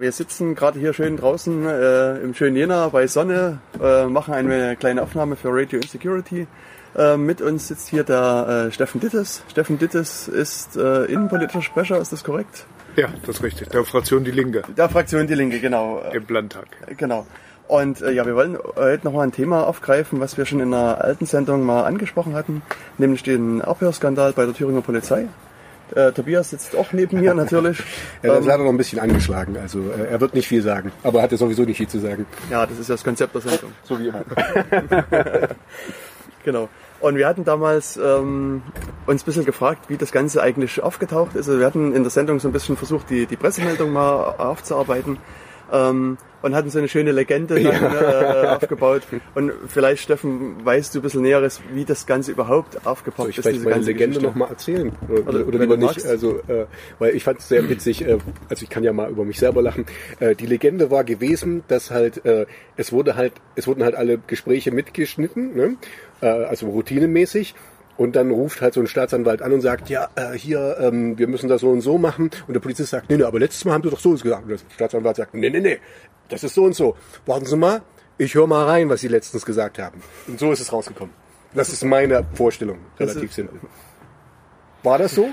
Wir sitzen gerade hier schön draußen äh, im schönen Jena bei Sonne, äh, machen eine kleine Aufnahme für Radio Insecurity. Äh, mit uns sitzt hier der äh, Steffen Dittes. Steffen Dittes ist äh, innenpolitischer Sprecher, ist das korrekt? Ja, das ist richtig. Der Fraktion Die Linke. Der Fraktion Die Linke, genau. Im Landtag. Genau. Und äh, ja, wir wollen heute nochmal ein Thema aufgreifen, was wir schon in einer alten Sendung mal angesprochen hatten, nämlich den Abhörskandal bei der Thüringer Polizei. Äh, Tobias sitzt auch neben mir natürlich. er ist ähm, leider noch ein bisschen angeschlagen, also äh, er wird nicht viel sagen, aber er hat ja sowieso nicht viel zu sagen. Ja, das ist ja das Konzept der Sendung. So wie immer. genau. Und wir hatten damals ähm, uns ein bisschen gefragt, wie das Ganze eigentlich aufgetaucht ist. Also wir hatten in der Sendung so ein bisschen versucht, die, die Pressemeldung mal aufzuarbeiten. Ähm, und hatten so eine schöne Legende dann, ja. äh, aufgebaut. Und vielleicht, Steffen, weißt du ein bisschen Näheres, wie das Ganze überhaupt aufgebaut ist. Soll ich vielleicht meine Legende nochmal erzählen? Oder, oder, oder lieber nicht? Also, äh, weil ich fand es sehr witzig, äh, also ich kann ja mal über mich selber lachen. Äh, die Legende war gewesen, dass halt, äh, es wurde halt, es wurden halt alle Gespräche mitgeschnitten, ne? äh, also routinemäßig. Und dann ruft halt so ein Staatsanwalt an und sagt, ja, äh, hier, ähm, wir müssen das so und so machen. Und der Polizist sagt, nee, nee, aber letztes Mal haben sie doch so gesagt. Und der Staatsanwalt sagt, nee, nee, nee, das ist so und so. Warten Sie mal, ich höre mal rein, was Sie letztens gesagt haben. Und so ist es rausgekommen. Das ist meine Vorstellung, relativ simpel. War das so?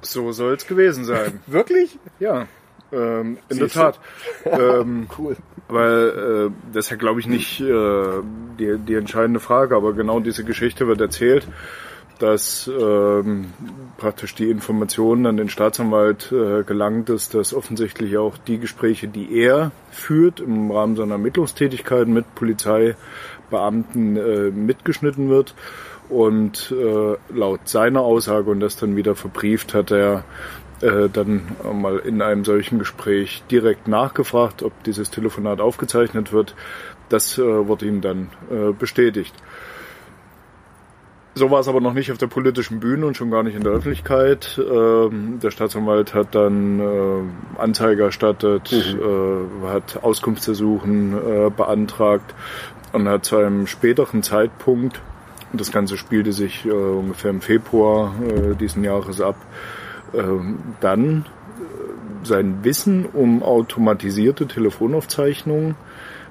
So soll es gewesen sein. Wirklich? Ja, ähm, in der Tat. Ähm, cool. Weil äh, das ist ja, glaube ich, nicht äh, die, die entscheidende Frage, aber genau diese Geschichte wird erzählt dass ähm, praktisch die Informationen an den Staatsanwalt äh, gelangt ist, dass offensichtlich auch die Gespräche, die er führt im Rahmen seiner Ermittlungstätigkeit mit Polizeibeamten äh, mitgeschnitten wird. Und äh, laut seiner Aussage und das dann wieder verbrieft hat er äh, dann mal in einem solchen Gespräch direkt nachgefragt, ob dieses Telefonat aufgezeichnet wird. Das äh, wurde ihm dann äh, bestätigt. So war es aber noch nicht auf der politischen Bühne und schon gar nicht in der Öffentlichkeit. Ähm, der Staatsanwalt hat dann äh, Anzeige erstattet, mhm. äh, hat Auskunftsersuchen äh, beantragt und hat zu einem späteren Zeitpunkt, das Ganze spielte sich äh, ungefähr im Februar äh, diesen Jahres ab, dann äh, sein Wissen um automatisierte Telefonaufzeichnungen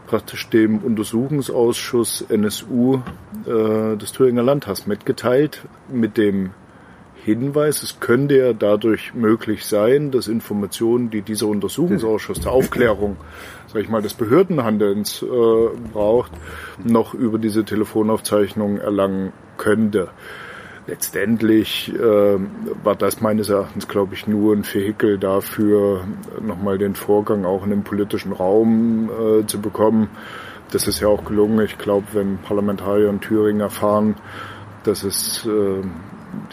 praktisch dem Untersuchungsausschuss NSU äh, des Thüringer Landtags mitgeteilt mit dem Hinweis, es könnte ja dadurch möglich sein, dass Informationen, die dieser Untersuchungsausschuss der Aufklärung, sag ich mal, des Behördenhandelns äh, braucht, noch über diese Telefonaufzeichnung erlangen könnte letztendlich äh, war das meines Erachtens, glaube ich, nur ein Vehikel dafür, nochmal den Vorgang auch in den politischen Raum äh, zu bekommen. Das ist ja auch gelungen. Ich glaube, wenn Parlamentarier in Thüringen erfahren, dass es, äh,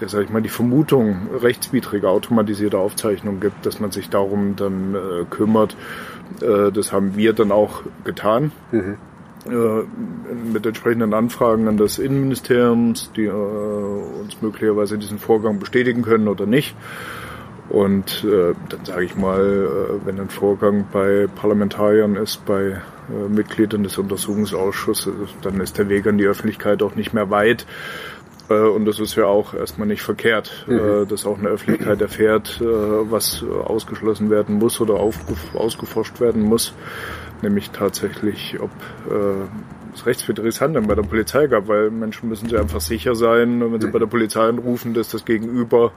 der, sag ich mal, die Vermutung rechtswidrige automatisierte Aufzeichnung gibt, dass man sich darum dann äh, kümmert. Äh, das haben wir dann auch getan. Mhm mit entsprechenden Anfragen an das Innenministeriums, die äh, uns möglicherweise diesen Vorgang bestätigen können oder nicht. Und äh, dann sage ich mal, äh, wenn ein Vorgang bei Parlamentariern ist, bei äh, Mitgliedern des Untersuchungsausschusses, dann ist der Weg an die Öffentlichkeit auch nicht mehr weit. Äh, und das ist ja auch erstmal nicht verkehrt, mhm. Äh, dass auch eine Öffentlichkeit erfährt, äh, was ausgeschlossen werden muss oder ausgeforscht werden muss nämlich tatsächlich, ob äh, es rechtswidriges Handeln bei der Polizei gab, weil Menschen müssen sich einfach sicher sein, wenn sie bei der Polizei anrufen, dass das Gegenüber,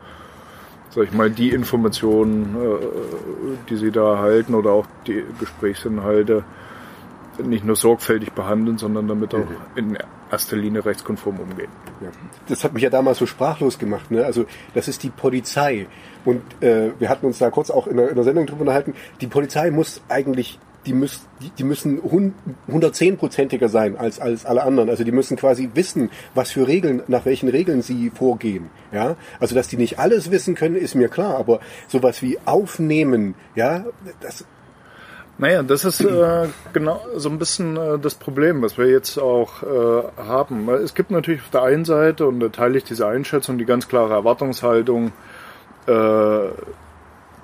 sag ich mal, die Informationen, äh, die sie da erhalten oder auch die Gesprächsinhalte nicht nur sorgfältig behandeln, sondern damit auch in erster Linie rechtskonform umgehen. Ja. Das hat mich ja damals so sprachlos gemacht. Ne? Also das ist die Polizei. Und äh, wir hatten uns da kurz auch in der, in der Sendung drüber unterhalten. Die Polizei muss eigentlich die, müssen, die, die müssen 110-prozentiger sein als, als alle anderen. Also die müssen quasi wissen, was für Regeln, nach welchen Regeln sie vorgehen. Ja, also dass die nicht alles wissen können, ist mir klar. Aber sowas wie aufnehmen, ja, das, naja, das ist äh, genau so ein bisschen äh, das Problem, was wir jetzt auch äh, haben. Es gibt natürlich auf der einen Seite, und da teile ich diese Einschätzung, die ganz klare Erwartungshaltung, äh,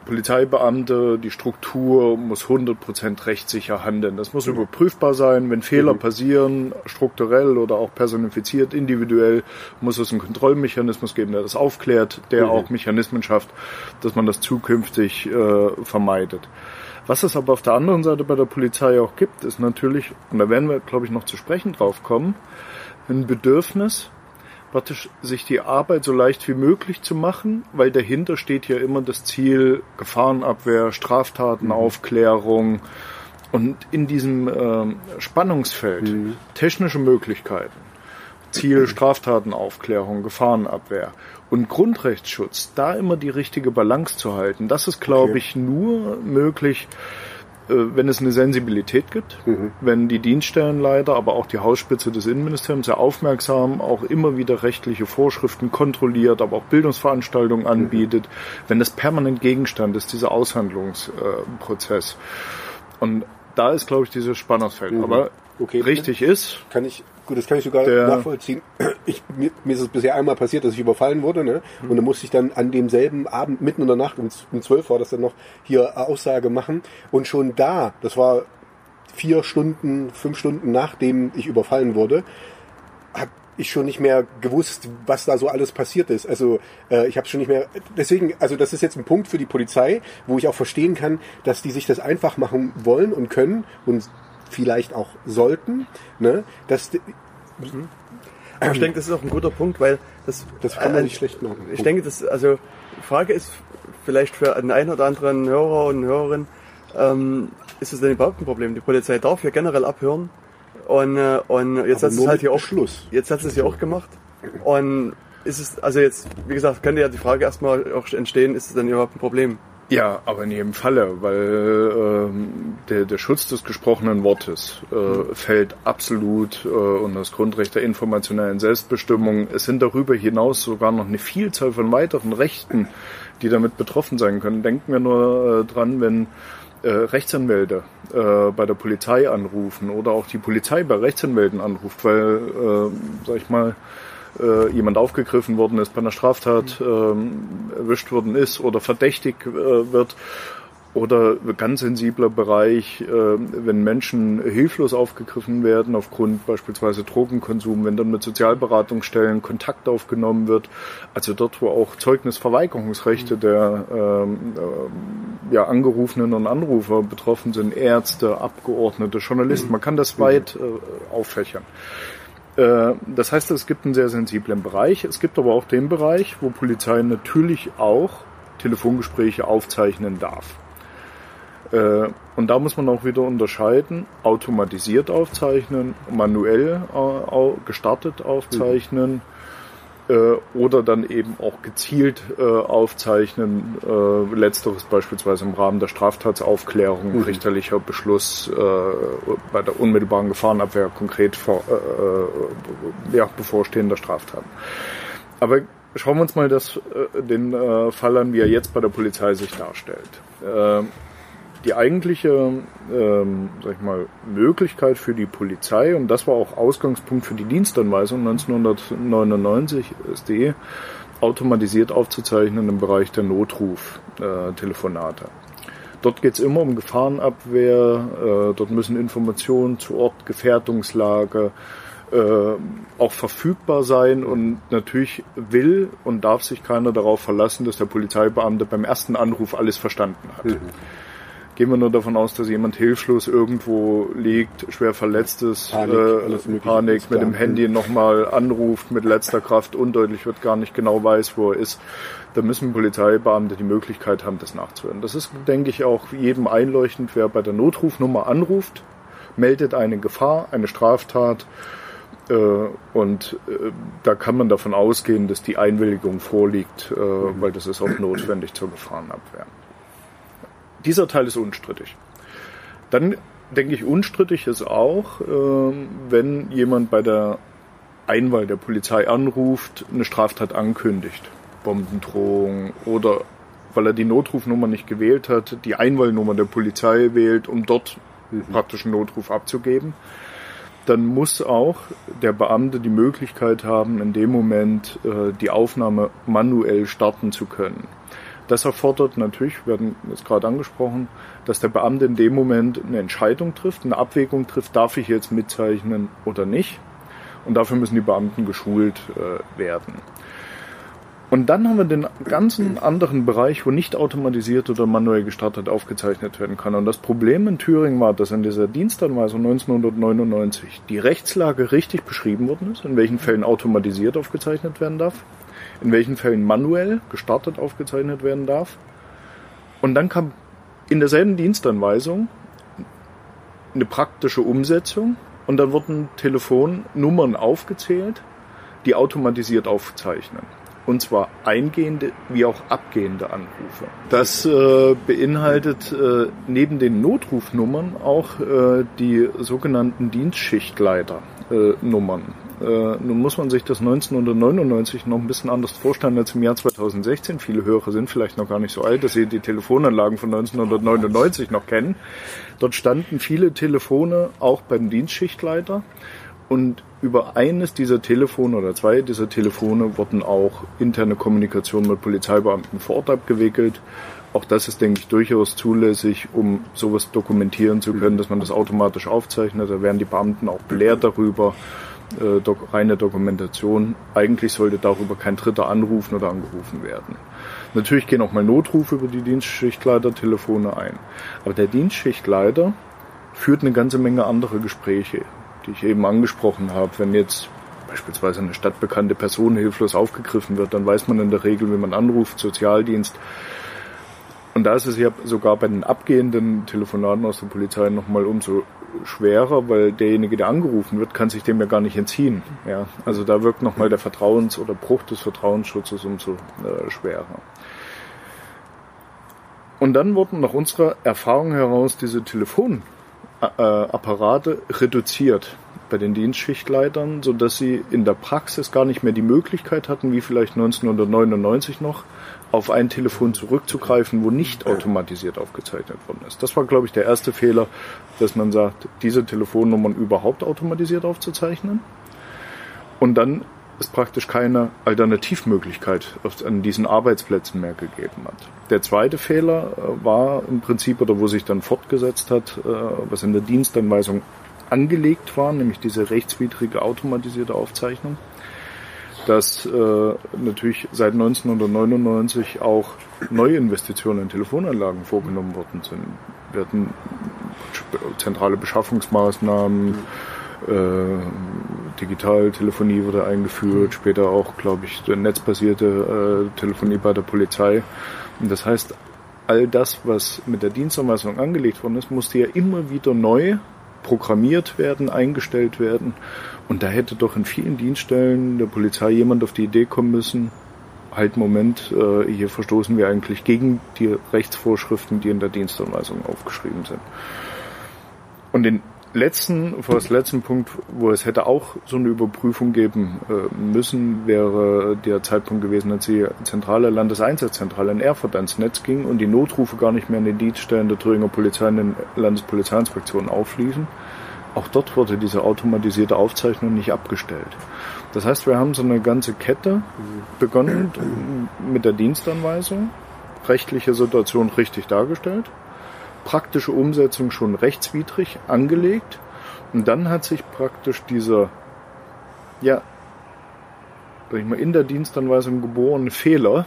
Polizeibeamte, die Struktur muss 100% rechtssicher handeln. Das muss überprüfbar sein. Wenn Fehler mhm. passieren, strukturell oder auch personifiziert, individuell, muss es einen Kontrollmechanismus geben, der das aufklärt, der mhm. auch Mechanismen schafft, dass man das zukünftig äh, vermeidet. Was es aber auf der anderen Seite bei der Polizei auch gibt, ist natürlich, und da werden wir, glaube ich, noch zu sprechen drauf kommen, ein Bedürfnis, praktisch sich die Arbeit so leicht wie möglich zu machen, weil dahinter steht ja immer das Ziel Gefahrenabwehr, Straftatenaufklärung und in diesem äh, Spannungsfeld mhm. technische Möglichkeiten, Ziel Straftatenaufklärung, Gefahrenabwehr und Grundrechtsschutz, da immer die richtige Balance zu halten. Das ist, glaube okay. ich, nur möglich, wenn es eine Sensibilität gibt, mhm. wenn die Dienststellenleiter, aber auch die Hausspitze des Innenministeriums sehr aufmerksam auch immer wieder rechtliche Vorschriften kontrolliert, aber auch Bildungsveranstaltungen mhm. anbietet, mhm. wenn das permanent Gegenstand ist, dieser Aushandlungsprozess. Und da ist, glaube ich, dieses Spannungsfeld. Mhm. Aber okay. richtig ist. Kann ich Gut, das kann ich sogar der, nachvollziehen. Ich, mir, mir, ist es bisher einmal passiert, dass ich überfallen wurde, ne? Mhm. Und dann musste ich dann an demselben Abend, mitten in der Nacht, um, um 12 war das dann noch, hier Aussage machen. Und schon da, das war vier Stunden, fünf Stunden nachdem ich überfallen wurde, habe ich schon nicht mehr gewusst, was da so alles passiert ist. Also äh, ich habe schon nicht mehr. Deswegen, also das ist jetzt ein Punkt für die Polizei, wo ich auch verstehen kann, dass die sich das einfach machen wollen und können und vielleicht auch sollten. Ne? Das, mhm. ich denke, das ist auch ein guter Punkt, weil das, das kann man äh, nicht schlecht machen. Ich denke, das, also die Frage ist vielleicht für einen, einen oder anderen Hörer und Hörerin, ähm, ist es denn überhaupt ein Problem? Die Polizei darf hier generell abhören und, äh, und jetzt Aber hat es halt hier auch Schluss. Jetzt hat es hier auch gemacht und ist es, also jetzt, wie gesagt, könnte ja die Frage erstmal auch entstehen, ist es denn überhaupt ein Problem? Ja, aber in jedem Falle, weil ähm, der, der Schutz des gesprochenen Wortes äh, fällt absolut äh, unter das Grundrecht der informationellen Selbstbestimmung. Es sind darüber hinaus sogar noch eine Vielzahl von weiteren Rechten, die damit betroffen sein können. Denken wir nur äh, dran, wenn äh, Rechtsanwälte äh, bei der Polizei anrufen oder auch die Polizei bei Rechtsanwälten anruft, weil, äh, sag ich mal, äh, jemand aufgegriffen worden ist, bei einer Straftat ähm, erwischt worden ist oder verdächtig äh, wird oder ganz sensibler Bereich, äh, wenn Menschen hilflos aufgegriffen werden aufgrund beispielsweise Drogenkonsum, wenn dann mit Sozialberatungsstellen Kontakt aufgenommen wird, also dort, wo auch Zeugnisverweigerungsrechte der ähm, äh, ja, Angerufenen und Anrufer betroffen sind, Ärzte, Abgeordnete, Journalisten, man kann das weit äh, auffächern. Äh, das heißt, es gibt einen sehr sensiblen Bereich. Es gibt aber auch den Bereich, wo Polizei natürlich auch Telefongespräche aufzeichnen darf. Äh, und da muss man auch wieder unterscheiden, automatisiert aufzeichnen, manuell äh, gestartet aufzeichnen. Äh, oder dann eben auch gezielt äh, aufzeichnen. Äh, letzteres beispielsweise im Rahmen der Straftatsaufklärung, mhm. richterlicher Beschluss äh, bei der unmittelbaren Gefahrenabwehr konkret vor, äh, äh, ja, bevorstehender Straftaten. Aber schauen wir uns mal das, äh, den äh, Fall an, wie er jetzt bei der Polizei sich darstellt. Die eigentliche ähm, sag ich mal, Möglichkeit für die Polizei, und das war auch Ausgangspunkt für die Dienstanweisung 1999, ist die, automatisiert aufzuzeichnen im Bereich der Notruf-Telefonate. Dort geht es immer um Gefahrenabwehr, äh, dort müssen Informationen zu Ort, Gefährdungslage, äh, auch verfügbar sein und natürlich will und darf sich keiner darauf verlassen, dass der Polizeibeamte beim ersten Anruf alles verstanden hat. Mhm. Gehen wir nur davon aus, dass jemand hilflos irgendwo liegt, schwer verletzt ist, Panik, äh, Panik mit dem Handy nochmal anruft mit letzter Kraft, undeutlich wird, gar nicht genau weiß, wo er ist. Da müssen Polizeibeamte die Möglichkeit haben, das nachzuhören. Das ist, denke ich, auch jedem einleuchtend, wer bei der Notrufnummer anruft, meldet eine Gefahr, eine Straftat. Äh, und äh, da kann man davon ausgehen, dass die Einwilligung vorliegt, äh, weil das ist auch notwendig zur Gefahrenabwehr. Dieser Teil ist unstrittig. Dann denke ich, unstrittig ist auch, ähm, wenn jemand bei der Einwahl der Polizei anruft, eine Straftat ankündigt. Bombendrohung oder weil er die Notrufnummer nicht gewählt hat, die Einwahlnummer der Polizei wählt, um dort mhm. praktisch einen Notruf abzugeben. Dann muss auch der Beamte die Möglichkeit haben, in dem Moment äh, die Aufnahme manuell starten zu können. Das erfordert natürlich, wir hatten es gerade angesprochen, dass der Beamte in dem Moment eine Entscheidung trifft, eine Abwägung trifft, darf ich jetzt mitzeichnen oder nicht. Und dafür müssen die Beamten geschult äh, werden. Und dann haben wir den ganzen anderen Bereich, wo nicht automatisiert oder manuell gestartet aufgezeichnet werden kann. Und das Problem in Thüringen war, dass in dieser Dienstanweisung 1999 die Rechtslage richtig beschrieben worden ist, in welchen Fällen automatisiert aufgezeichnet werden darf, in welchen Fällen manuell gestartet aufgezeichnet werden darf. Und dann kam in derselben Dienstanweisung eine praktische Umsetzung und dann wurden Telefonnummern aufgezählt, die automatisiert aufzeichnen und zwar eingehende wie auch abgehende Anrufe. Das äh, beinhaltet äh, neben den Notrufnummern auch äh, die sogenannten Dienstschichtleiternummern. Äh, nun muss man sich das 1999 noch ein bisschen anders vorstellen als im Jahr 2016. Viele Hörer sind vielleicht noch gar nicht so alt, dass sie die Telefonanlagen von 1999 noch kennen. Dort standen viele Telefone auch beim Dienstschichtleiter und über eines dieser Telefone oder zwei dieser Telefone wurden auch interne Kommunikation mit Polizeibeamten vor Ort abgewickelt. Auch das ist, denke ich, durchaus zulässig, um sowas dokumentieren zu können, dass man das automatisch aufzeichnet. Da werden die Beamten auch belehrt darüber. Äh, dok reine Dokumentation. Eigentlich sollte darüber kein Dritter anrufen oder angerufen werden. Natürlich gehen auch mal Notrufe über die Dienstschichtleiter-Telefone ein. Aber der Dienstschichtleiter führt eine ganze Menge andere Gespräche die ich eben angesprochen habe. Wenn jetzt beispielsweise eine stadtbekannte Person hilflos aufgegriffen wird, dann weiß man in der Regel, wie man anruft, Sozialdienst. Und da ist es ja sogar bei den abgehenden Telefonaten aus der Polizei nochmal umso schwerer, weil derjenige, der angerufen wird, kann sich dem ja gar nicht entziehen. Ja, also da wirkt nochmal der Vertrauens- oder Bruch des Vertrauensschutzes umso äh, schwerer. Und dann wurden nach unserer Erfahrung heraus diese Telefon Apparate reduziert bei den Dienstschichtleitern, so dass sie in der Praxis gar nicht mehr die Möglichkeit hatten, wie vielleicht 1999 noch, auf ein Telefon zurückzugreifen, wo nicht automatisiert aufgezeichnet worden ist. Das war, glaube ich, der erste Fehler, dass man sagt, diese Telefonnummern überhaupt automatisiert aufzuzeichnen. Und dann es praktisch keine Alternativmöglichkeit an diesen Arbeitsplätzen mehr gegeben hat. Der zweite Fehler äh, war im Prinzip, oder wo sich dann fortgesetzt hat, äh, was in der Dienstanweisung angelegt war, nämlich diese rechtswidrige automatisierte Aufzeichnung, dass äh, natürlich seit 1999 auch neue Investitionen in Telefonanlagen vorgenommen worden sind. Wir hatten zentrale Beschaffungsmaßnahmen, Digitaltelefonie wurde eingeführt, später auch, glaube ich, netzbasierte äh, Telefonie bei der Polizei. Und das heißt, all das, was mit der Dienstanweisung angelegt worden ist, musste ja immer wieder neu programmiert werden, eingestellt werden. Und da hätte doch in vielen Dienststellen der Polizei jemand auf die Idee kommen müssen, halt Moment, äh, hier verstoßen wir eigentlich gegen die Rechtsvorschriften, die in der Dienstanweisung aufgeschrieben sind. Und in letzten, vor das letzten Punkt, wo es hätte auch so eine Überprüfung geben äh, müssen, wäre der Zeitpunkt gewesen, als die zentrale Landeseinsatzzentrale in Erfurt ans Netz ging und die Notrufe gar nicht mehr in den Dienststellen der Thüringer Polizei und den Landespolizeiinspektionen aufliefen. Auch dort wurde diese automatisierte Aufzeichnung nicht abgestellt. Das heißt, wir haben so eine ganze Kette begonnen mit der Dienstanweisung, rechtliche Situation richtig dargestellt, praktische Umsetzung schon rechtswidrig angelegt. Und dann hat sich praktisch dieser, ja, sag ich mal, in der Dienstanweisung geborene Fehler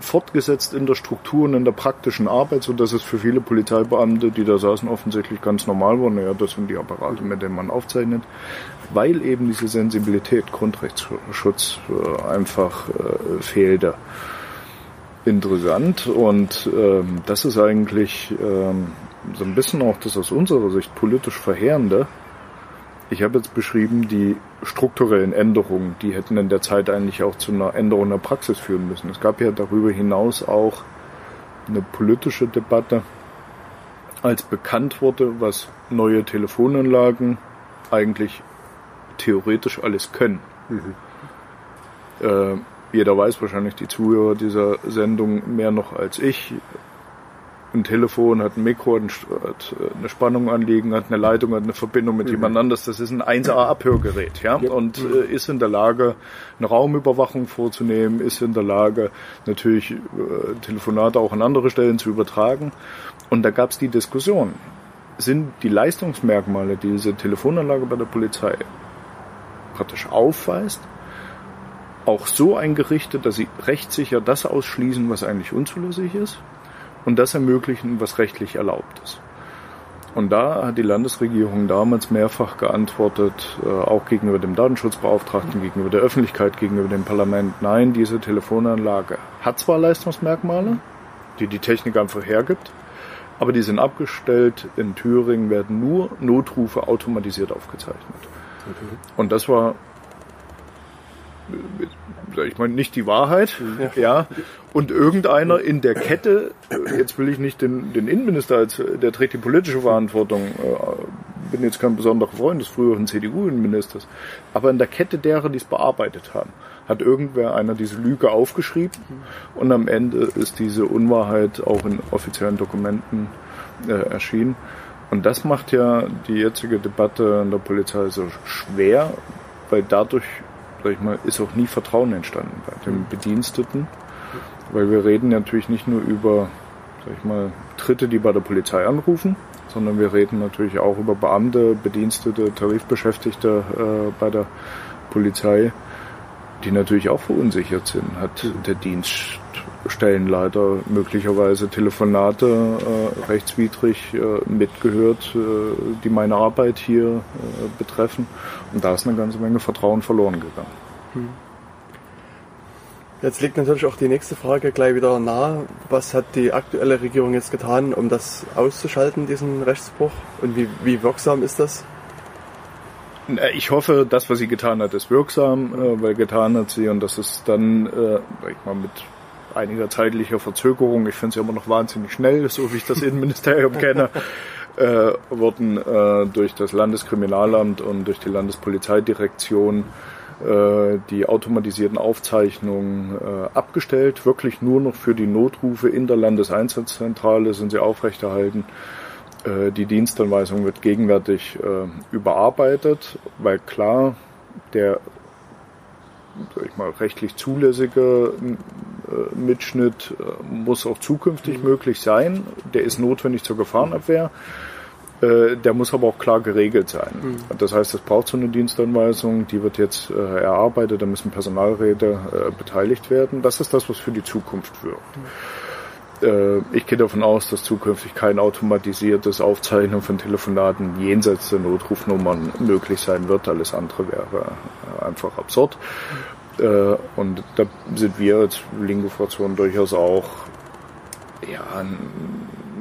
fortgesetzt in der Struktur und in der praktischen Arbeit, so dass es für viele Polizeibeamte, die da saßen, offensichtlich ganz normal war. Naja, das sind die Apparate, mit denen man aufzeichnet, weil eben diese Sensibilität, Grundrechtsschutz äh, einfach äh, fehlte interessant und ähm, das ist eigentlich ähm, so ein bisschen auch das aus unserer Sicht politisch Verheerende. Ich habe jetzt beschrieben, die strukturellen Änderungen, die hätten in der Zeit eigentlich auch zu einer Änderung der Praxis führen müssen. Es gab ja darüber hinaus auch eine politische Debatte, als bekannt wurde, was neue Telefonanlagen eigentlich theoretisch alles können. Mhm. Äh, jeder weiß wahrscheinlich, die Zuhörer dieser Sendung mehr noch als ich. ein Telefon, hat ein Mikro, hat eine Spannung anliegen, hat eine Leitung, hat eine Verbindung mit mhm. jemand anders. Das ist ein 1A-Abhörgerät, ja, ja. und äh, ist in der Lage, eine Raumüberwachung vorzunehmen, ist in der Lage, natürlich äh, Telefonate auch an andere Stellen zu übertragen. Und da gab es die Diskussion, sind die Leistungsmerkmale, die diese Telefonanlage bei der Polizei praktisch aufweist, auch so eingerichtet, dass sie rechtssicher das ausschließen, was eigentlich unzulässig ist und das ermöglichen, was rechtlich erlaubt ist. Und da hat die Landesregierung damals mehrfach geantwortet, äh, auch gegenüber dem Datenschutzbeauftragten, gegenüber der Öffentlichkeit, gegenüber dem Parlament, nein, diese Telefonanlage hat zwar Leistungsmerkmale, die die Technik einfach hergibt, aber die sind abgestellt. In Thüringen werden nur Notrufe automatisiert aufgezeichnet. Okay. Und das war ich meine, nicht die Wahrheit, ja. ja. Und irgendeiner in der Kette, jetzt will ich nicht den, den Innenminister als, der trägt die politische Verantwortung, äh, bin jetzt kein besonderer Freund des früheren CDU-Innenministers, aber in der Kette derer, die es bearbeitet haben, hat irgendwer einer diese Lüge aufgeschrieben und am Ende ist diese Unwahrheit auch in offiziellen Dokumenten äh, erschienen. Und das macht ja die jetzige Debatte in der Polizei so schwer, weil dadurch sag ich mal, ist auch nie Vertrauen entstanden bei den Bediensteten, weil wir reden natürlich nicht nur über, sag ich mal, Dritte, die bei der Polizei anrufen, sondern wir reden natürlich auch über Beamte, Bedienstete, Tarifbeschäftigte äh, bei der Polizei, die natürlich auch verunsichert sind. Hat der Dienststellenleiter möglicherweise Telefonate äh, rechtswidrig äh, mitgehört, äh, die meine Arbeit hier äh, betreffen. Und da ist eine ganze Menge Vertrauen verloren gegangen. Hm. Jetzt liegt natürlich auch die nächste Frage gleich wieder nahe. Was hat die aktuelle Regierung jetzt getan, um das auszuschalten, diesen Rechtsbruch? Und wie, wie wirksam ist das? Ich hoffe, das, was sie getan hat, ist wirksam, äh, weil getan hat sie und das ist dann, äh, ich mal, mit einiger zeitlicher Verzögerung, ich finde es ja immer noch wahnsinnig schnell, so wie ich das Innenministerium kenne, äh, wurden äh, durch das Landeskriminalamt und durch die Landespolizeidirektion äh, die automatisierten Aufzeichnungen äh, abgestellt. Wirklich nur noch für die Notrufe in der Landeseinsatzzentrale sind sie aufrechterhalten. Äh, die Dienstanweisung wird gegenwärtig überarbeitet, weil klar, der sag ich mal, rechtlich zulässige Mitschnitt muss auch zukünftig mhm. möglich sein. Der ist notwendig zur Gefahrenabwehr. Äh, der muss aber auch klar geregelt sein. Mhm. Das heißt, es braucht so eine Dienstanweisung, die wird jetzt äh, erarbeitet, da müssen Personalräte äh, beteiligt werden. Das ist das, was für die Zukunft wirkt. Mhm. ich gehe davon aus, dass zukünftig kein automatisiertes Aufzeichnen von Telefonaten jenseits der Notrufnummern möglich sein wird. Alles andere wäre einfach absurd. Mhm. und da sind wir als Lingo-Fraktion durchaus auch ja,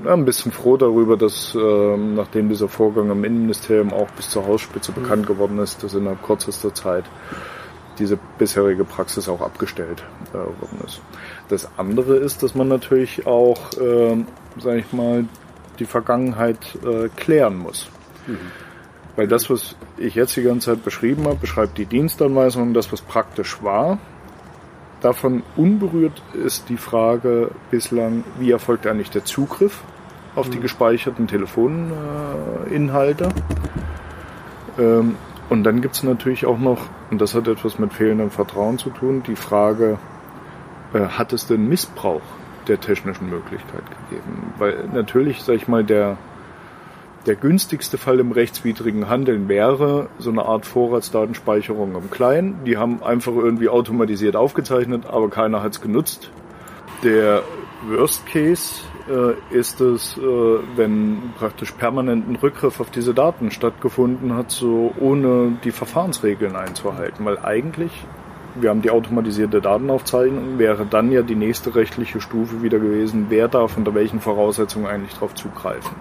ein bisschen froh darüber, dass äh, nachdem dieser Vorgang im Innenministerium auch bis zur Hausspitze mhm. bekannt geworden ist, dass innerhalb kürzester Zeit diese bisherige Praxis auch abgestellt äh, worden ist. Das andere ist, dass man natürlich auch, äh, sage ich mal, die Vergangenheit äh, klären muss. Mhm. Weil das, was ich jetzt die ganze Zeit beschrieben habe, beschreibt die Dienstanweisung, das, was praktisch war. Davon unberührt ist die Frage bislang, wie erfolgt eigentlich der Zugriff auf die gespeicherten Telefoninhalte. Ähm, und dann gibt es natürlich auch noch, und das hat etwas mit fehlendem Vertrauen zu tun, die Frage, äh, hat es denn Missbrauch der technischen Möglichkeit gegeben? Weil natürlich, sag ich mal, der, der günstigste Fall im rechtswidrigen Handeln wäre so eine Art Vorratsdatenspeicherung im Kleinen. Die haben einfach irgendwie automatisiert aufgezeichnet, aber keiner hat es genutzt. Der Worst Case äh, ist es, äh, wenn praktisch permanent ein Rückgriff auf diese Daten stattgefunden hat, so ohne die Verfahrensregeln einzuhalten. Weil eigentlich, wir haben die automatisierte Datenaufzeichnung, wäre dann ja die nächste rechtliche Stufe wieder gewesen, wer darf unter welchen Voraussetzungen eigentlich darauf zugreifen.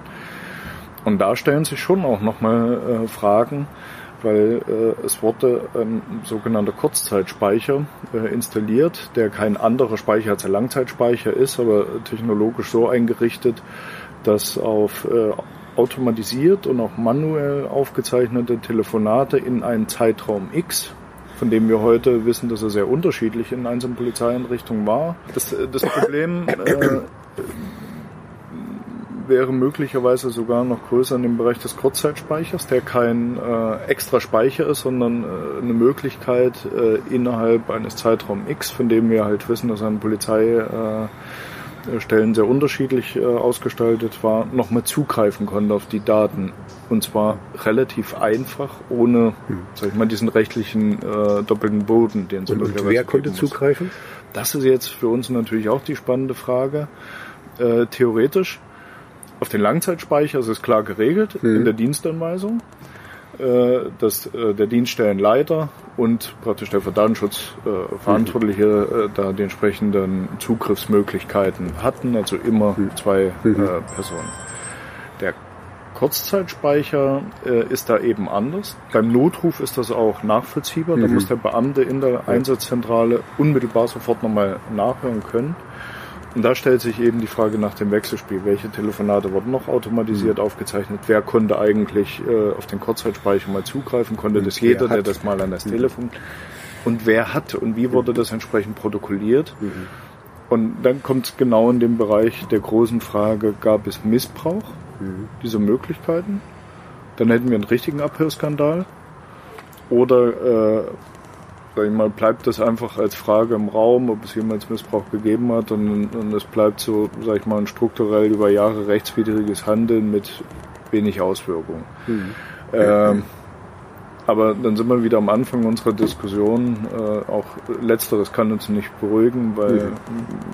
Und da stellen sich schon auch nochmal äh, Fragen, weil äh, es wurde ein sogenannter Kurzzeitspeicher äh, installiert, der kein anderer Speicher als der Langzeitspeicher ist, aber technologisch so eingerichtet, dass auf äh, automatisiert und auch manuell aufgezeichnete Telefonate in einen Zeitraum X von dem wir heute wissen, dass er sehr unterschiedlich in einzelnen Polizeieinrichtungen war. Das, das Problem äh, wäre möglicherweise sogar noch größer in dem Bereich des Kurzzeitspeichers, der kein äh, extra Speicher ist, sondern äh, eine Möglichkeit äh, innerhalb eines Zeitraum X, von dem wir halt wissen, dass eine Polizei Stellen sehr unterschiedlich äh, ausgestaltet war, nochmal zugreifen konnte auf die Daten. Und zwar relativ einfach, ohne, hm. sag ich mal, diesen rechtlichen äh, doppelten Boden, den es Und, und wer konnte zugreifen? Das ist jetzt für uns natürlich auch die spannende Frage. Äh, theoretisch auf den Langzeitspeicher ist es klar geregelt hm. in der Dienstanweisung. Äh, dass äh, der Dienststellenleiter und praktisch der für Datenschutz äh, Verantwortliche äh, da die entsprechenden Zugriffsmöglichkeiten hatten, also immer mhm. zwei mhm. Personen. Der Kurzzeitspeicher äh, ist da eben anders. Beim Notruf ist das auch nachvollziehbar. Da mhm. muss der Beamte in der Einsatzzentrale unmittelbar sofort nochmal nachhören können. Und da stellt sich eben die Frage nach dem Wechselspiel. Welche Telefonate wurden noch automatisiert mhm. aufgezeichnet? Wer konnte eigentlich äh, auf den Kurzzeitspeicher mal zugreifen? Konnte und das jeder, der das mal an das mhm. Telefon? Und wer hat und wie wurde das entsprechend protokolliert? Mhm. Und dann kommt es genau in den Bereich der großen Frage, gab es Missbrauch mhm. dieser Möglichkeiten? Dann hätten wir einen richtigen Abhörskandal. Oder äh, sag ich mal, bleibt das einfach als Frage im Raum, ob es jemals Missbrauch gegeben hat und, und es bleibt so, sag ich mal, ein strukturell über Jahre rechtswidriges Handeln mit wenig Auswirkungen. Mhm. Ähm, aber dann sind wir wieder am Anfang unserer Diskussion. Äh, auch letzteres kann uns nicht beruhigen, weil mhm.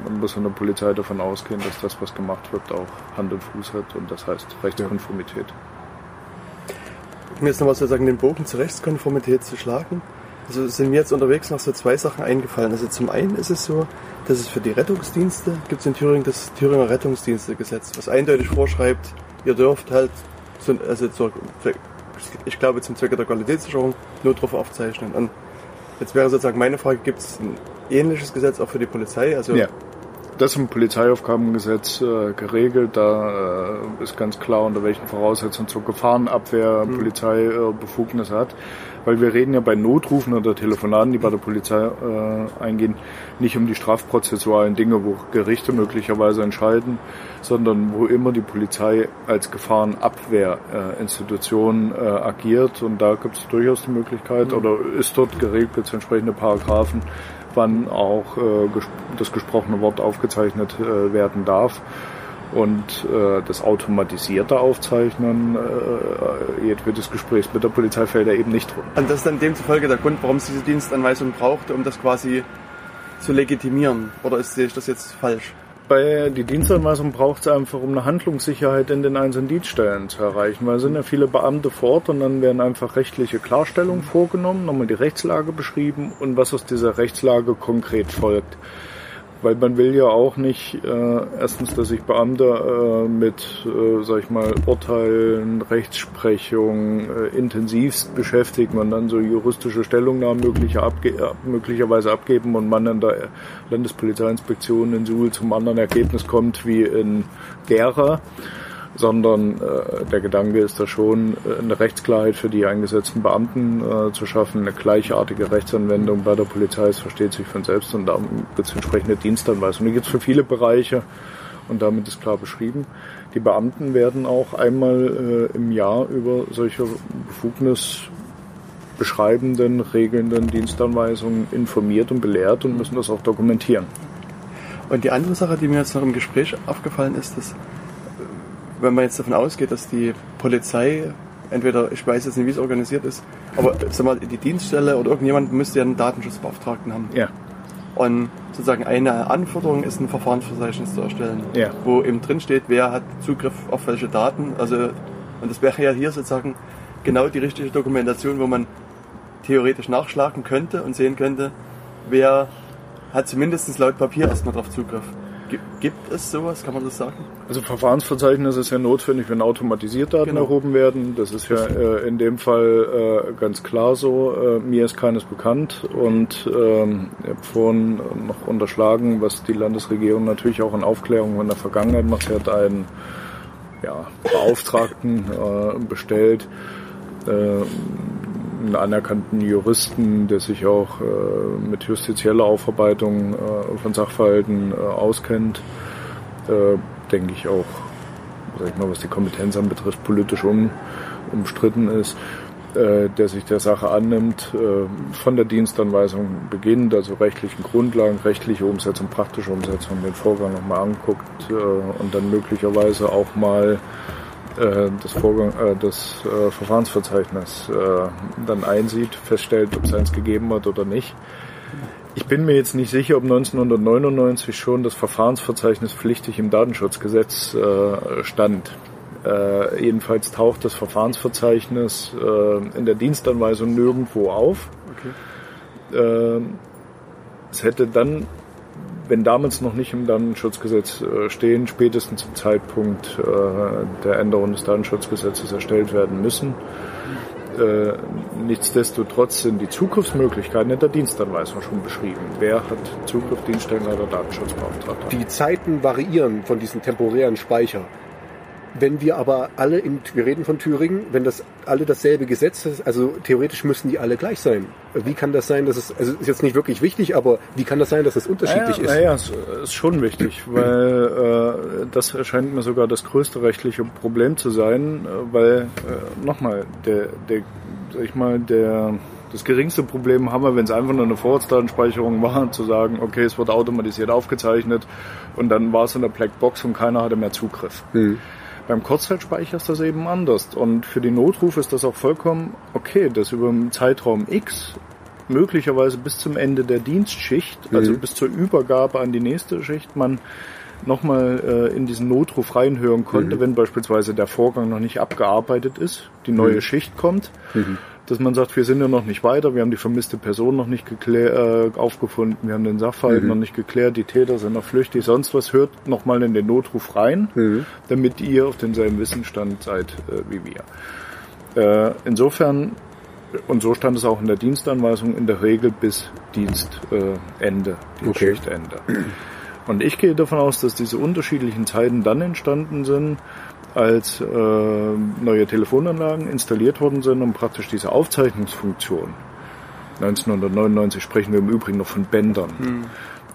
man muss von der Polizei davon ausgehen, dass das, was gemacht wird, auch Hand und Fuß hat und das heißt Rechtskonformität. Mir ist noch was zu sagen, den Bogen zur Rechtskonformität zu schlagen. Also sind mir jetzt unterwegs noch so zwei Sachen eingefallen. Also zum einen ist es so, dass es für die Rettungsdienste gibt es in Thüringen das Thüringer Rettungsdienstegesetz, was eindeutig vorschreibt, ihr dürft halt, zu, also zur, ich glaube zum Zwecke der Qualitätssicherung Notrufe aufzeichnen. Und jetzt wäre sozusagen meine Frage, gibt es ein ähnliches Gesetz auch für die Polizei? Also ja. Das ist im Polizeiaufgabengesetz äh, geregelt. Da äh, ist ganz klar, unter welchen Voraussetzungen zur Gefahrenabwehr hm. Polizei äh, Befugnis hat weil wir reden ja bei Notrufen oder Telefonaten, die bei der Polizei äh, eingehen, nicht um die strafprozessualen Dinge, wo Gerichte möglicherweise entscheiden, sondern wo immer die Polizei als Gefahrenabwehrinstitution äh, agiert. Und da gibt es durchaus die Möglichkeit, mhm. oder ist dort geregelt, jetzt entsprechende Paragraphen, wann auch äh, das gesprochene Wort aufgezeichnet äh, werden darf. Und äh, das automatisierte Aufzeichnen äh, jedwedes Gesprächs mit der Polizei fällt da eben nicht drunter. Und das ist dann demzufolge der Grund, warum es diese Dienstanweisung braucht, um das quasi zu legitimieren. Oder ist, sehe ich das jetzt falsch? Bei die Dienstanweisung braucht es einfach, um eine Handlungssicherheit in den einzelnen Dienststellen zu erreichen, weil es sind ja viele Beamte vor Ort und dann werden einfach rechtliche Klarstellungen vorgenommen, nochmal die Rechtslage beschrieben und was aus dieser Rechtslage konkret folgt weil man will ja auch nicht äh, erstens, dass sich Beamte äh, mit, äh, sag ich mal, Urteilen, Rechtsprechung äh, intensivst beschäftigen und dann so juristische Stellungnahmen möglicher abge möglicherweise abgeben und man in der Landespolizeiinspektion in Suhl zum anderen Ergebnis kommt wie in Gera sondern äh, der Gedanke ist da schon, äh, eine Rechtsklarheit für die eingesetzten Beamten äh, zu schaffen, eine gleichartige Rechtsanwendung bei der Polizei, es versteht sich von selbst und da gibt es entsprechende Dienstanweisungen. Die gibt es für viele Bereiche und damit ist klar beschrieben. Die Beamten werden auch einmal äh, im Jahr über solche Befugnis beschreibenden, regelnden Dienstanweisungen informiert und belehrt und müssen das auch dokumentieren. Und die andere Sache, die mir jetzt noch im Gespräch aufgefallen ist, dass wenn man jetzt davon ausgeht, dass die Polizei entweder, ich weiß jetzt nicht, wie es organisiert ist, aber sag mal, die Dienststelle oder irgendjemand müsste ja einen Datenschutzbeauftragten haben. Ja. Und sozusagen eine Anforderung ist, ein Verfahrensverzeichnis zu erstellen, ja. wo eben drin steht, wer hat Zugriff auf welche Daten. Also, und das wäre ja hier sozusagen genau die richtige Dokumentation, wo man theoretisch nachschlagen könnte und sehen könnte, wer hat zumindest laut Papier erstmal drauf Zugriff. Gibt es sowas, kann man das sagen? Also Verfahrensverzeichnis ist ja notwendig, wenn automatisiert Daten genau. erhoben werden. Das ist ja äh, in dem Fall äh, ganz klar so. Äh, mir ist keines bekannt und ähm, ich habe vorhin noch unterschlagen, was die Landesregierung natürlich auch in Aufklärung in der Vergangenheit macht. Sie hat einen ja, Beauftragten äh, bestellt, äh, einen anerkannten Juristen, der sich auch äh, mit justizieller Aufarbeitung äh, von Sachverhalten äh, auskennt, äh, denke ich auch sag ich mal, was die Kompetenz anbetrifft, politisch um, umstritten ist, äh, der sich der Sache annimmt, von der Dienstanweisung beginnt, also rechtlichen Grundlagen, rechtliche Umsetzung, praktische Umsetzung, den Vorgang nochmal anguckt und dann möglicherweise auch mal äh, das, Vorgang, äh, das äh, Verfahrensverzeichnis dann einsieht, feststellt, ob es eins gegeben hat oder nicht. Ich bin mir jetzt nicht sicher, ob 1999 schon das Verfahrensverzeichnis pflichtig im Datenschutzgesetz stand. Äh, jedenfalls taucht das Verfahrensverzeichnis äh, in der Dienstanweisung nirgendwo auf. Okay. Äh, es hätte dann wenn damals noch nicht im Datenschutzgesetz äh, stehen, spätestens zum Zeitpunkt äh, der Änderung des Datenschutzgesetzes erstellt werden müssen. Äh, nichtsdestotrotz sind die Zugriffsmöglichkeiten in der Dienstanweisung schon beschrieben. Wer hat Zugriff, Dienststellenleiter, Datenschutzbeauftragter? Die Zeiten variieren von diesen temporären Speicher. Wenn wir aber alle in, wir reden von Thüringen, wenn das alle dasselbe Gesetz ist, also theoretisch müssen die alle gleich sein. Wie kann das sein, dass es, also ist jetzt nicht wirklich wichtig, aber wie kann das sein, dass es unterschiedlich naja, ist? Naja, es ist schon wichtig, weil äh, das erscheint mir sogar das größte rechtliche Problem zu sein, äh, weil äh, nochmal, der, der, sag ich mal, der das geringste Problem haben wir, wenn es einfach nur eine Vorratsdatenspeicherung war, zu sagen, okay, es wurde automatisiert aufgezeichnet und dann war es in der Blackbox und keiner hatte mehr Zugriff. Mhm. Beim Kurzzeitspeicher ist das eben anders. Und für den Notruf ist das auch vollkommen okay, dass über einen Zeitraum X möglicherweise bis zum Ende der Dienstschicht, also mhm. also bis zur Übergabe an die nächste Schicht, man nochmal äh, in diesen Notruf reinhören konnte, mhm. wenn beispielsweise der Vorgang noch nicht abgearbeitet ist, die neue mhm. Schicht kommt. Dass man sagt, wir sind ja noch nicht weiter, wir haben die vermisste Person noch nicht äh, aufgefunden, wir haben den Sachverhalt mhm. noch nicht geklärt, die Täter sind noch flüchtig, sonst was, hört nochmal in den Notruf rein, mhm. damit ihr auf demselben Wissensstand seid äh, wie wir. Äh, insofern, und so stand es auch in der Dienstanweisung, in der Regel bis Dienstende, äh, okay. Schichtende. Und ich gehe davon aus, dass diese unterschiedlichen Zeiten dann entstanden sind, als äh, neue Telefonanlagen installiert worden sind, um praktisch diese Aufzeichnungsfunktion, 1999 sprechen wir im Übrigen noch von Bändern, hm.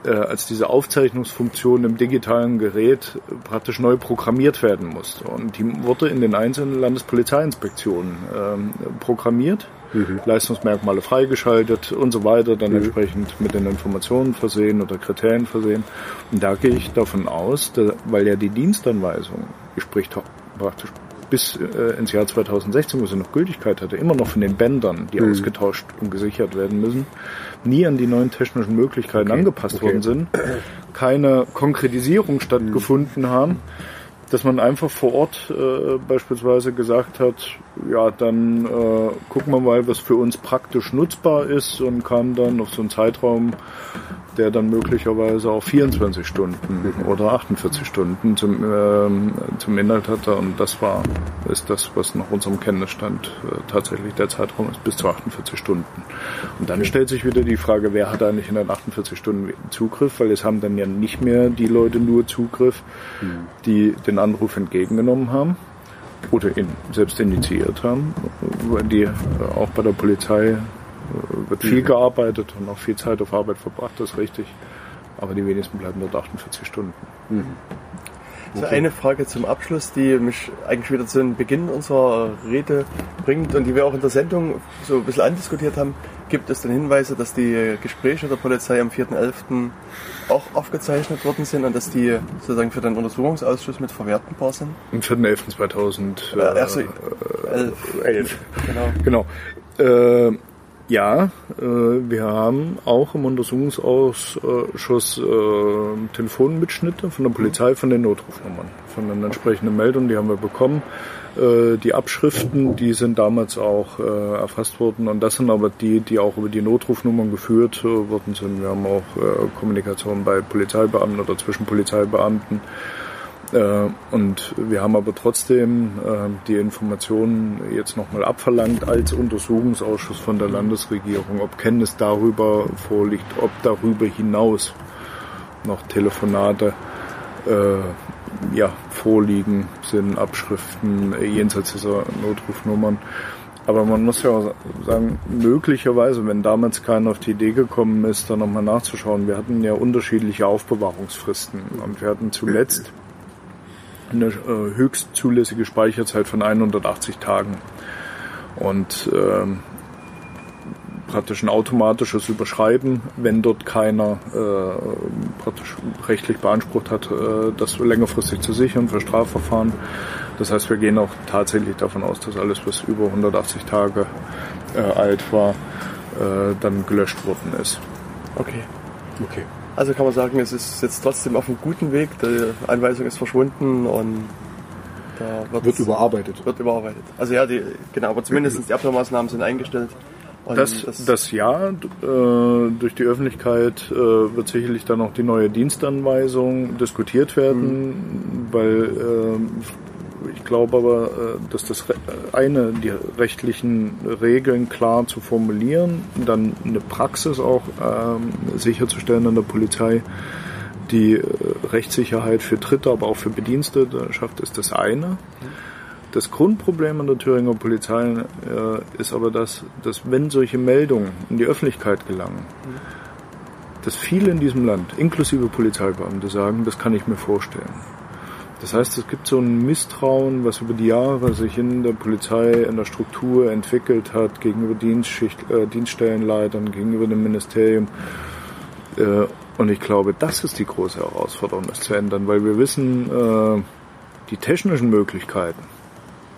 äh, als diese Aufzeichnungsfunktion im digitalen Gerät praktisch neu programmiert werden musste. Und die wurde in den einzelnen Landespolizeiinspektionen äh, programmiert mhm. Leistungsmerkmale freigeschaltet und so weiter, dann mhm. entsprechend mit den Informationen versehen oder Kriterien versehen. Und da gehe ich davon aus, dass, weil ja die Dienstanweisung, sprich praktisch bis äh, ins Jahr 2016, wo sie noch Gültigkeit hatte, immer noch von den Bändern, die mhm. ausgetauscht und gesichert werden müssen, nie an die neuen technischen Möglichkeiten okay. angepasst okay. worden sind, keine Konkretisierung stattgefunden haben dass man einfach vor Ort äh, beispielsweise gesagt hat, ja, dann äh, gucken wir mal, was für uns praktisch nutzbar ist und kam dann auf so einen Zeitraum der dann möglicherweise auch 24 Stunden oder 48 Stunden zum, ähm, zum Inhalt hatte. Und das war, ist das, was nach unserem Kenntnisstand äh, tatsächlich der Zeitraum ist, bis zu 48 Stunden. Und dann stellt sich wieder die Frage, wer hat eigentlich in den 48 Stunden Zugriff, weil es haben dann ja nicht mehr die Leute nur Zugriff, die den Anruf entgegengenommen haben oder ihn selbst initiiert haben, weil die äh, auch bei der Polizei wird viel gearbeitet und auch viel Zeit auf Arbeit verbracht, das ist richtig. Aber die wenigsten bleiben dort 48 Stunden. Mhm. So eine Frage zum Abschluss, die mich eigentlich wieder zu den Beginn unserer Rede bringt und die wir auch in der Sendung so ein bisschen andiskutiert haben. Gibt es denn Hinweise, dass die Gespräche der Polizei am 4.11. auch aufgezeichnet worden sind und dass die sozusagen für den Untersuchungsausschuss mit verwertbar sind? Am 4.11.2011. Äh, also, äh, Genau. genau. Äh, ja, äh, wir haben auch im Untersuchungsausschuss äh, Telefonmitschnitte von der Polizei, von den Notrufnummern, von den entsprechenden Meldungen, die haben wir bekommen. Äh, die Abschriften, die sind damals auch äh, erfasst worden und das sind aber die, die auch über die Notrufnummern geführt äh, worden sind. Wir haben auch Kommunikation bei Polizeibeamten oder zwischen Polizeibeamten und wir haben aber trotzdem die Informationen jetzt nochmal abverlangt als Untersuchungsausschuss von der Landesregierung, ob Kenntnis darüber vorliegt, ob darüber hinaus noch Telefonate ja, vorliegen, sind Abschriften jenseits dieser Notrufnummern. Aber man muss ja auch sagen, möglicherweise, wenn damals keiner auf die Idee gekommen ist, da nochmal nachzuschauen, wir hatten ja unterschiedliche Aufbewahrungsfristen und wir hatten zuletzt eine äh, höchst zulässige Speicherzeit von 180 Tagen. Und ähm, praktisch ein automatisches Überschreiben, wenn dort keiner äh, praktisch rechtlich beansprucht hat, äh, das längerfristig zu sichern für Strafverfahren. Das heißt, wir gehen auch tatsächlich davon aus, dass alles, was über 180 Tage äh, alt war, äh, dann gelöscht worden ist. Okay. Okay. Also kann man sagen, es ist jetzt trotzdem auf einem guten Weg. Die Anweisung ist verschwunden und da wird, wird überarbeitet. Wird überarbeitet. Also ja, die, genau, aber zumindest die Abhörmaßnahmen sind eingestellt. Das, das, das, ja, äh, durch die Öffentlichkeit äh, wird sicherlich dann auch die neue Dienstanweisung diskutiert werden, mhm. weil äh, ich glaube aber, äh, dass das eine, die rechtlichen Regeln klar zu formulieren, dann eine Praxis auch ähm, sicherzustellen an der Polizei, die äh, Rechtssicherheit für Dritte, aber auch für Bedienstete schafft, ist das eine. Mhm. Das Grundproblem an der Thüringer Polizei äh, ist aber das, dass wenn solche Meldungen in die Öffentlichkeit gelangen, dass viele in diesem Land, inklusive Polizeibeamte, sagen, das kann ich mir vorstellen. Das heißt, es gibt so ein Misstrauen, was über die Jahre sich in der Polizei, in der Struktur entwickelt hat, gegenüber Dienstschicht, äh, Dienststellenleitern, gegenüber dem Ministerium. Äh, und ich glaube, das ist die große Herausforderung, das zu ändern, weil wir wissen, äh, die technischen Möglichkeiten,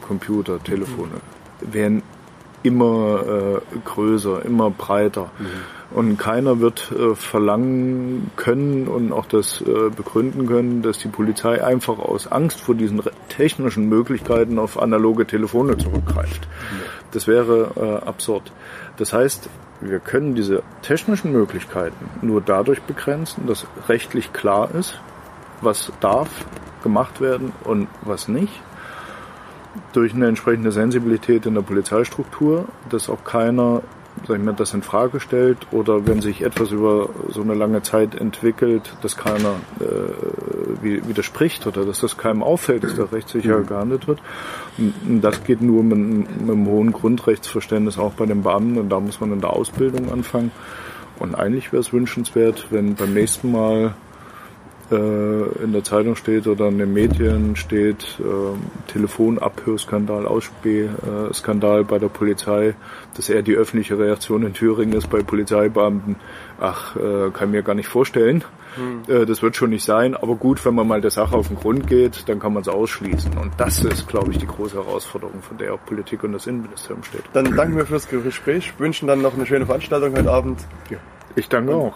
Computer, Telefone werden immer äh, größer, immer breiter. Mhm. Und keiner wird äh, verlangen können und auch das äh, begründen können, dass die Polizei einfach aus Angst vor diesen technischen Möglichkeiten auf analoge Telefone zurückgreift. Mhm. Das wäre äh, absurd. Das heißt, wir können diese technischen Möglichkeiten nur dadurch begrenzen, dass rechtlich klar ist, was darf gemacht werden und was nicht durch eine entsprechende Sensibilität in der Polizeistruktur, dass auch keiner sag ich mal, das in Frage stellt oder wenn sich etwas über so eine lange Zeit entwickelt, dass keiner äh, widerspricht oder dass das keinem auffällt, dass da rechtssicher mhm. gehandelt wird. Und das geht nur mit, mit einem hohen Grundrechtsverständnis auch bei den Beamten und da muss man in der Ausbildung anfangen. Und eigentlich wäre es wünschenswert, wenn beim nächsten Mal äh, in der Zeitung steht oder in den Medien steht, äh, Telefonabhörskandal, Ausspähskandal bei der Polizei, dass er die öffentliche Reaktion in Thüringen ist bei Polizeibeamten. Ach, äh, kann mir gar nicht vorstellen. Hm. Äh, das wird schon nicht sein, aber gut, wenn man mal der Sache auf den Grund geht, dann kann man es ausschließen. Und das ist, glaube ich, die große Herausforderung, von der auch Politik und das Innenministerium steht. Dann danken wir fürs Gespräch, wünschen dann noch eine schöne Veranstaltung heute Abend. Ja. Ich danke und auch.